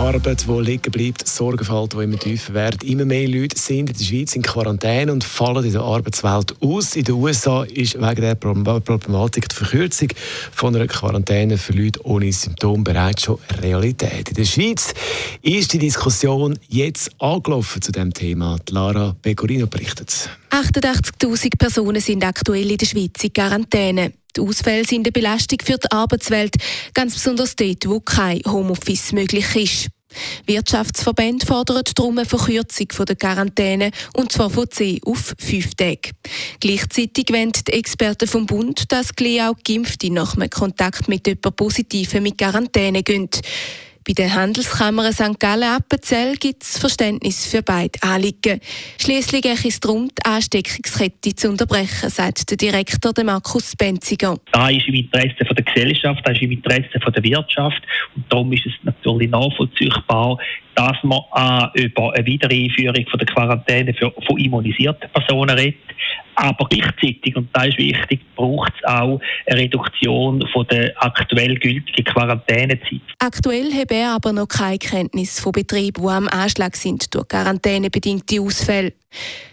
Arbeit, die liegen bleibt, Sorgenfalt, die immer tiefer wird. Immer mehr Leute sind in der Schweiz in Quarantäne und fallen in der Arbeitswelt aus. In den USA ist wegen der Problematik die Verkürzung von einer Quarantäne für Leute ohne Symptome bereits schon Realität. In der Schweiz ist die Diskussion jetzt angelaufen zu dem Thema. Lara Pecorino berichtet. 88.000 Personen sind aktuell in der Schweiz in Quarantäne. Die Ausfälle sind eine Belastung für die Arbeitswelt, ganz besonders dort, wo kein Homeoffice möglich ist. Wirtschaftsverbände fordern darum eine Verkürzung der Quarantäne, und zwar von 10 auf 5 Tage. Gleichzeitig wollen die Experten vom Bund, dass gleich auch Geimpfte nach einem Kontakt mit jemandem Positiven mit Quarantäne gehen. Bei der Handelskammer St. Gallen-Appenzell gibt es Verständnis für beide Anliegen. Schließlich geht es darum, die Ansteckungskette zu unterbrechen, sagt der Direktor Markus Benziger. Da ist im Interesse der Gesellschaft, da ist im Interesse der Wirtschaft und darum ist es natürlich nachvollziehbar, dass man äh, über eine Wiedereinführung der Quarantäne von immunisierten Personen redet. Aber gleichzeitig, und das ist wichtig, braucht es auch eine Reduktion von der aktuell gültigen Quarantänezeit. Aktuell habe er aber noch keine Kenntnis von Betrieben, die am Anschlag sind durch quarantänebedingte Ausfälle.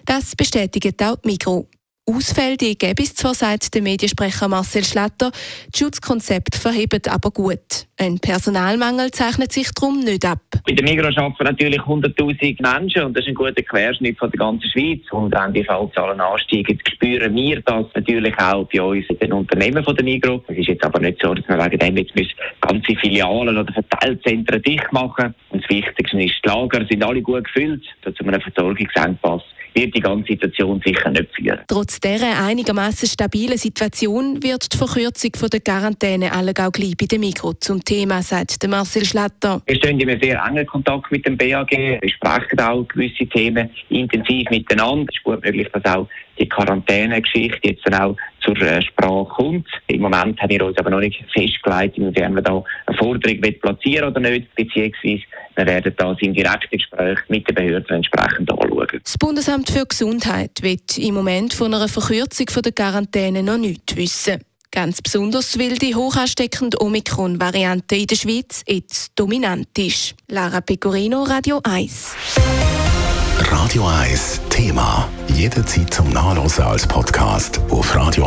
Das bestätigt auch die Mikro. Ausfälle gäbe es zwar, sagt der Mediensprecher Marcel Schlatter, das Schutzkonzept verhebt aber gut. Ein Personalmangel zeichnet sich darum nicht ab. Bei der Migros arbeiten natürlich 100'000 Menschen und das ist ein guter Querschnitt von der ganzen Schweiz. Und wenn die Fallzahlen ansteigen, spüren wir das natürlich auch bei uns den Unternehmen von der Migros. Es ist jetzt aber nicht so, dass wir wegen dem jetzt ganze Filialen oder Verteilzentren dicht machen. Und das Wichtigste ist, die Lager sind alle gut gefüllt, zu einem Versorgungsengpass wird die ganze Situation sicher nicht führen. Trotz dieser einigermaßen stabilen Situation wird die Verkürzung von der Quarantäne auch gleich bei der Mikro zum Thema, sagt Marcel Schlatter. Wir stehen in einem sehr engen Kontakt mit dem BAG, wir sprechen auch gewisse Themen intensiv miteinander. Es ist gut möglich, dass auch die Quarantäne-Geschichte jetzt dann auch zur äh, Sprache kommt. Im Moment haben wir uns aber noch nicht festgelegt, inwiefern wir da eine Forderung platzieren oder nicht, beziehungsweise wir werden das im direkten Gespräch mit den Behörden entsprechend anschauen. Das Bundesamt für Gesundheit wird im Moment von einer Verkürzung der Quarantäne noch nichts wissen. Ganz besonders, weil die hochansteckende Omikron-Variante in der Schweiz jetzt dominant ist. Lara Pecorino, Radio 1. Radio 1 Thema. Jederzeit zum Nachlesen als Podcast auf radio1.ch.